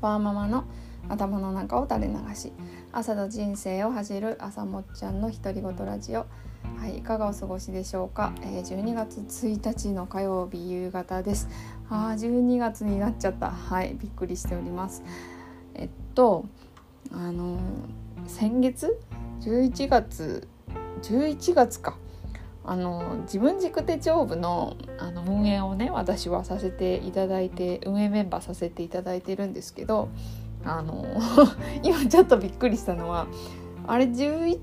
ワーママの頭の中を垂れ流し朝の人生を走る朝もっちゃんの独り言ラジオ。はいいかがお過ごしでしょうか、えー、12月1日の火曜日夕方です。あ12月になっちゃった。はいびっくりしております。えっとあのー、先月？11月11月か。あの自分軸手帳部のあの運営をね私はさせていただいて運営メンバーさせていただいてるんですけどあの 今ちょっとびっくりしたのはあれ11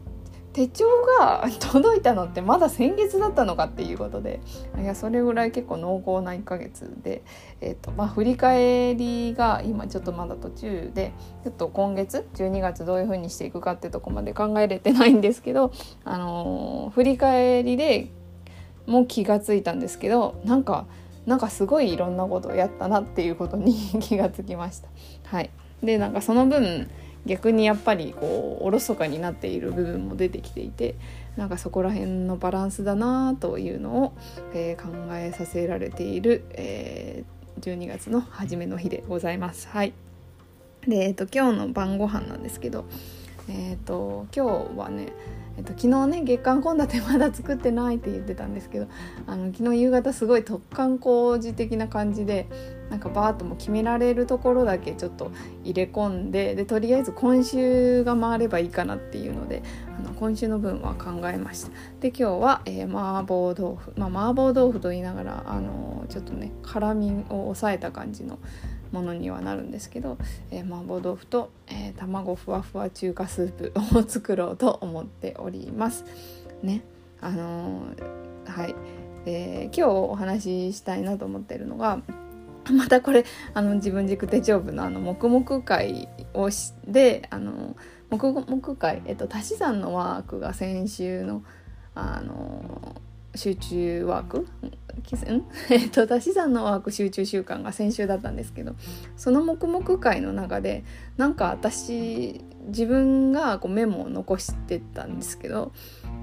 手帳が届いたのってまだ先月だったのかっていうことでいやそれぐらい結構濃厚な1ヶ月で、えーとまあ、振り返りが今ちょっとまだ途中でちょっと今月12月どういう風にしていくかってとこまで考えれてないんですけど、あのー、振り返りでも気がついたんですけどなんかなんかすごいいろんなことをやったなっていうことに 気がつきました。はい、でなんかその分逆にやっぱりこうおろそかになっている部分も出てきていてなんかそこら辺のバランスだなというのを、えー、考えさせられている、えー、12月の初めの日でございます。はいで、えーと、今日の晩ご飯なんですけど、えーと、今日はねえっと、昨日ね月刊献立まだ作ってないって言ってたんですけどあの昨日夕方すごい突貫工事的な感じでなんかバーッとも決められるところだけちょっと入れ込んででとりあえず今週が回ればいいかなっていうのであの今週の分は考えました。で今日は、えー、麻婆豆腐。まあ麻婆豆腐と言いながらあのちょっとね辛みを抑えた感じのものにはなるんですけど、えー、麻婆豆腐と、えー、卵ふわふわ中華スープを作ろうと思っております。ねあのー、はい、え今日お話ししたいなと思ってるのがまたこれあの自分軸手帳部のあの黙々会をしであの黙々会、えっと、足し算のワークが先週のあの集中ワークん えっと足し算のワーク集中習慣が先週だったんですけどその黙々会の中でなんか私自分がこうメモを残してたんですけど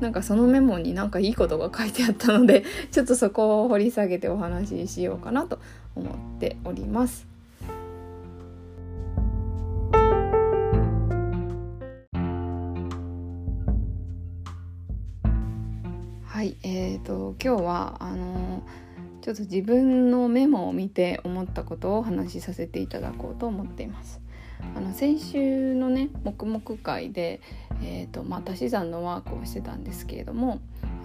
なんかそのメモになんかいいことが書いてあったのでちょっとそこを掘り下げてお話ししようかなと思っております。はい、えーと、今日はあのちょっと自分のメモを見て思ったことをお話しさせていただこうと思っています。あの先週のね黙々会で、えーとまあ、足し算のワークをしてたんですけれども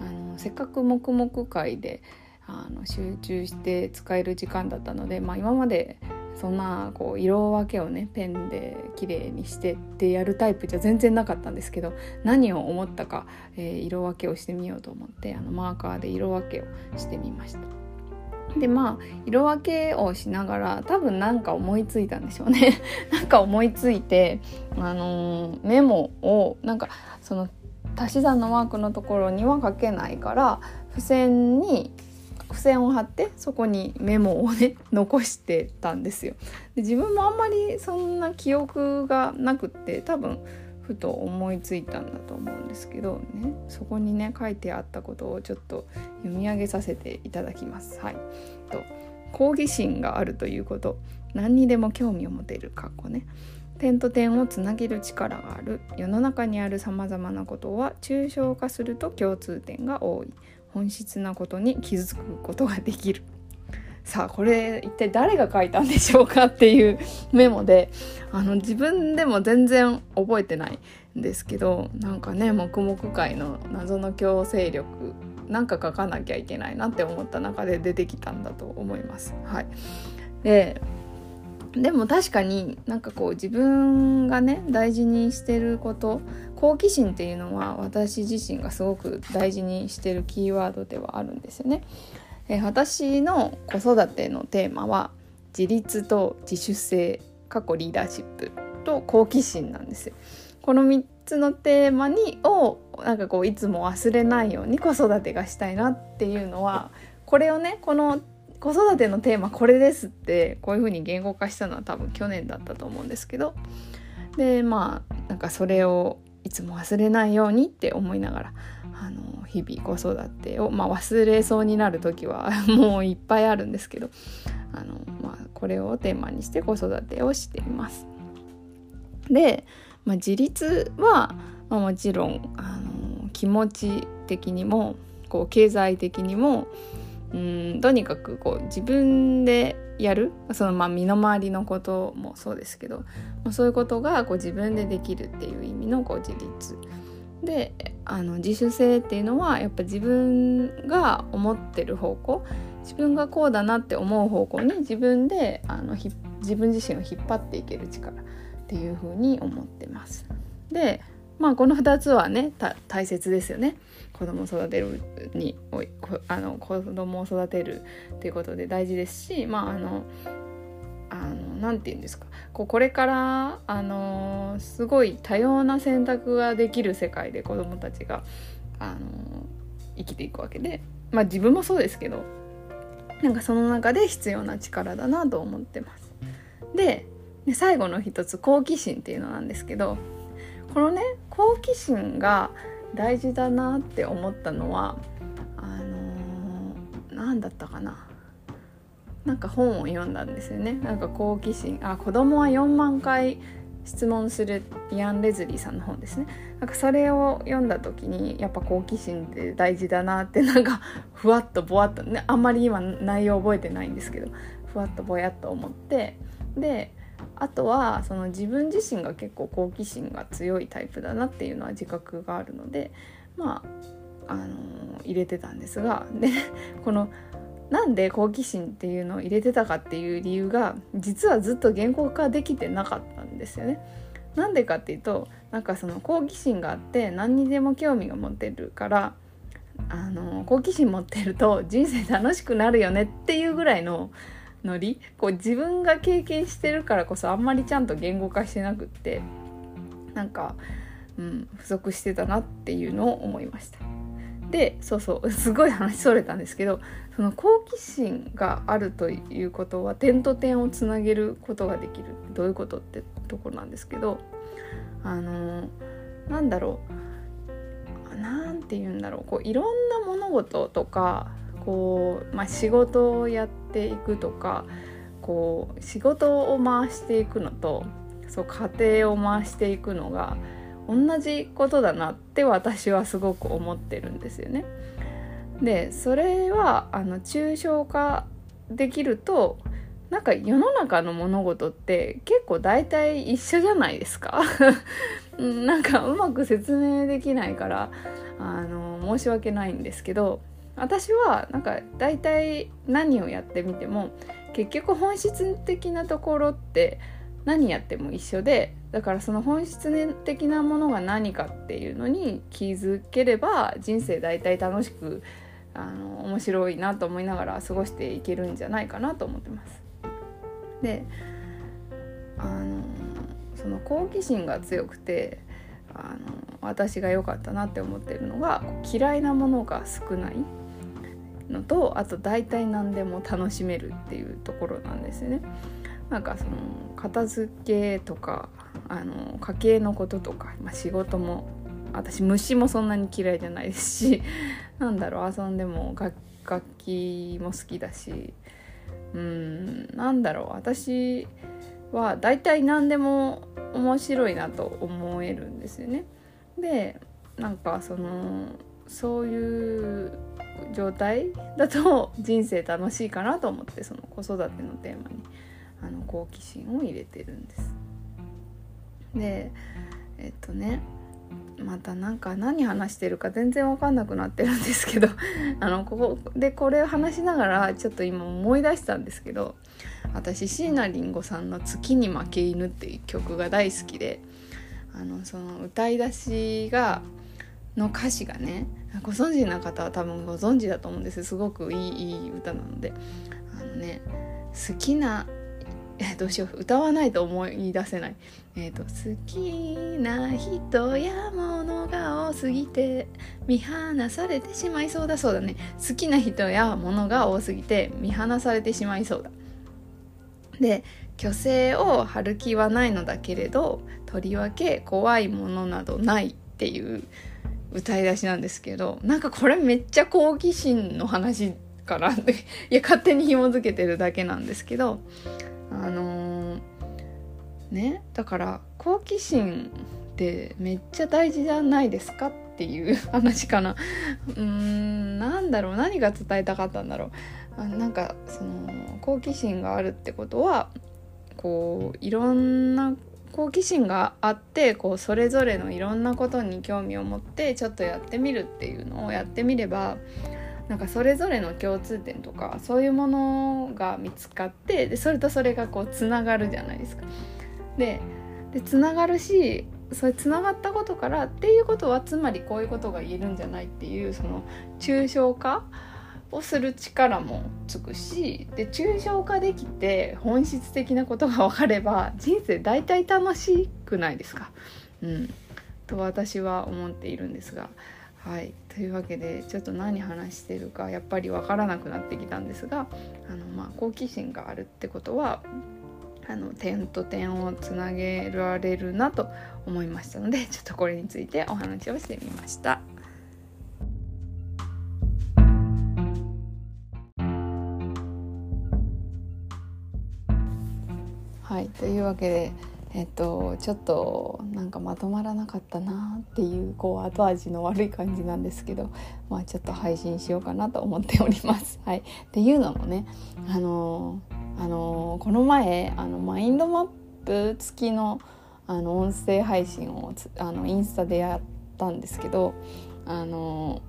あのせっかく黙々会であの集中して使える時間だったので、まあ、今までそんなこう色分けをねペンで綺麗にしてってやるタイプじゃ全然なかったんですけど何を思ったか、えー、色分けをしてみようと思ってあのマーカーで色分けをしてみました。でまあ色分けをしながら多分何か思いついたんでしょうね なんか思いついて、あのー、メモをなんかその足し算のワークのところには書けないから付箋に付箋を貼ってそこにメモをね残してたんですよ。で自分もあんまりそんな記憶がなくって多分ふと思いついたんだと思うんですけどね。そこにね書いてあったことをちょっと読み上げさせていただきます。はい、と好奇心があるということ。何にでも興味を持てる過去ね。点と点をつなげる力がある。世の中にあるさまざまなことは抽象化すると共通点が多い。本質なことに気づくことができるさあこれ一体誰が書いたんでしょうかっていうメモであの自分でも全然覚えてないんですけどなんかね黙々会の謎の強制力なんか書かなきゃいけないなって思った中で出てきたんだと思います。はい、ででも確かになんかこう自分がね大事にしてること好奇心っていうのは私自身がすごく大事にしてるキーワードではあるんですよね。え私の子育てのテーマは自立と自主性過去リーダーシップと好奇心なんですよ。この3つのテーマにをなんかこういつも忘れないように子育てがしたいなっていうのはこれをねこの子育てのテーマこれですってこういうふうに言語化したのは多分去年だったと思うんですけどでまあなんかそれをいつも忘れないようにって思いながらあの日々子育てを、まあ、忘れそうになる時は もういっぱいあるんですけどあの、まあ、これをテーマにして子育てをしています。で、まあ、自立は、まあ、もちろんあの気持ち的にもこう経済的にもうんとにかくこう自分でやるそのまあ身の回りのこともそうですけど、ま、そういうことがこう自分でできるっていう意味のこう自立であの自主性っていうのはやっぱ自分が思ってる方向自分がこうだなって思う方向に自分であのひ自分自身を引っ張っていける力っていうふうに思ってます。でまあこの2つはね大切ですよね。子供を育てるにあの子供を育てるっていうことで大事ですしまああの何て言うんですかこうこれからあのすごい多様な選択ができる世界で子どもたちがあの生きていくわけでまあ自分もそうですけどなんかその中で必要な力だなと思ってます。で最後の一つ好奇心っていうのなんですけどこのね好奇心が大事だなって思ったのはあのー、何だったかな。なんか本を読んだんですよね。なんか好奇心。あ子供は4万回質問するイアン・レズリーさんの本ですね。なんかそれを読んだ時にやっぱ好奇心って大事だなってなんか ふわっとぼわっとねあんまり今内容覚えてないんですけどふわっとぼやっと思ってであとはその自分自身が結構好奇心が強いタイプだなっていうのは自覚があるのでまああのー、入れてたんですがで このなんで好奇心っていうのを入れてたかっていう理由が実はずっと言語化できてなかったんですよね。なんでかっていうとなんかその好奇心があって何にでも興味が持てるからあの好奇心持ってると人生楽しくなるよねっていうぐらいのノリ？こう自分が経験してるからこそあんまりちゃんと言語化してなくってなんか、うん、不足してたなっていうのを思いました。でそうそう すごい話それたんですけどその好奇心があるということは点と点をつなげることができる。どういうことってところなんですけどあのなんだろう。なんて言うんだろう。こういろんな物事とかこう、まあ、仕事をやってていくとかこう仕事を回していくのとそう家庭を回していくのが同じことだなって私はすごく思ってるんですよね。でそれはあの抽象化できるとなんか世の中の物事って結構大体一緒じゃないですか なんかうまく説明できないからあの申し訳ないんですけど私はなんか大体何をやってみても結局本質的なところって何やっても一緒でだからその本質的なものが何かっていうのに気づければ人生大体楽しくあの面白いなと思いながら過ごしていけるんじゃないかなと思ってます。であのその好奇心が強くてあの私が良かったなって思ってるのが嫌いなものが少ないのとあと大体何でも楽しめるっていうところなんですね。なんかその片付けとかあの家計のこととか、まあ、仕事も私虫もそんなに嫌いじゃないですし なんだろう遊んでも楽器も好きだしうんなんだろう私は大体何でも面白いなと思えるんですよね。でなんかそのそういう状態だと人生楽しいかなと思ってその子育てのテーマにあの好奇心を入れてるんです。でえっとねまたなんか何話してるか全然分かんなくなってるんですけど あのここでこれを話しながらちょっと今思い出したんですけど私椎名林檎さんの「月に負け犬」っていう曲が大好きであのその歌い出しがの歌詞がねご存知な方は多分ご存知だと思うんです。すごくいいいい歌なので。あのね好きなえどうしよう。歌わないと思い出せない。えっ、ー、と好きな人や物が多すぎて見放されてしまいそうだそうだね。好きな人や物が多すぎて見放されてしまいそうだ。で虚勢を張る気はないのだけれどとりわけ怖いものなどないっていう歌い出しなんですけどなんかこれめっちゃ好奇心の話からいや勝手に紐づけてるだけなんですけどあのー、ねだから好奇心ってめっちゃ大事じゃないですかっていう 話かな。うーんなんだろう何が伝えたかったんだろう。あなんかその好奇心があるってことはこういろんな好奇心があってこうそれぞれのいろんなことに興味を持ってちょっとやってみるっていうのをやってみればなんかそれぞれの共通点とかそういうものが見つかってでそれとそれがこうつながるじゃないですか。ででつながるしそれつながったことからっていうことはつまりこういうことが言えるんじゃないっていうその抽象化をする力もつくしで抽象化できて本質的なことが分かれば人生大体楽しくないですか、うん、と私は思っているんですが。はいというわけでちょっと何話してるかやっぱり分からなくなってきたんですがあの、まあ、好奇心があるってことはあの点と点をつなげられるなと思いましたのでちょっとこれについてお話をしてみました。というわけで、えっと、ちょっとなんかまとまらなかったなっていうこう後味の悪い感じなんですけど、まあ、ちょっと配信しようかなと思っております。はい、っていうのもねあのあのこの前あのマインドマップ付きのあの音声配信をあのインスタでやったんですけどあの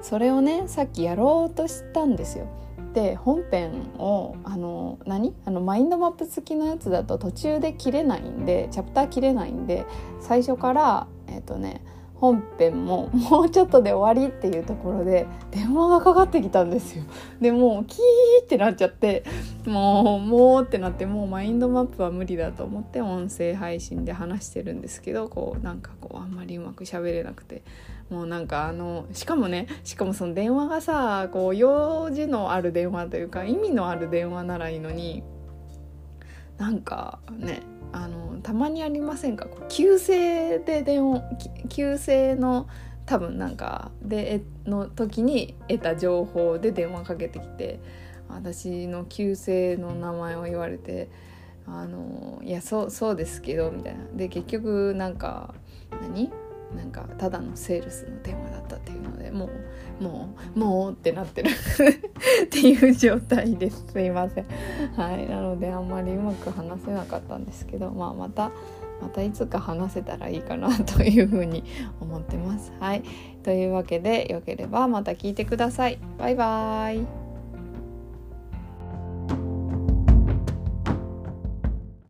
それをねさっきやろうとしたんですよ。で本編をあの何？あのマインドマップ付きのやつだと途中で切れないんでチャプター切れないんで最初からえっ、ー、とね本編も もうちょっとで終わりっていうところで電話がかかってきたんですよ。でもうキーってなっちゃってもうもうってなってもうマインドマップは無理だと思って音声配信で話してるんですけどこうなんかこうあんまりうまく喋れなくてもうなんかあのしかもねしかもその電話がさこう用事のある電話というか意味のある電話ならいいのになんかねあのたまにありませんか？こう急性で電話急性の多分なんかでの時に得た情報で電話かけてきて私の旧姓の名前を言われて「あのいやそうそうですけど」みたいな。で結局なんか何？なんかただのセールスの電話だったっていうのでもうもうもうってなってる。っていう状態です。すいませんはい。なのであんまりうまく話せなかったんですけど、まあ、またまたいつか話せたらいいかなというふうに思ってます。はい。というわけでよければまた聞いてください。バイバーイ。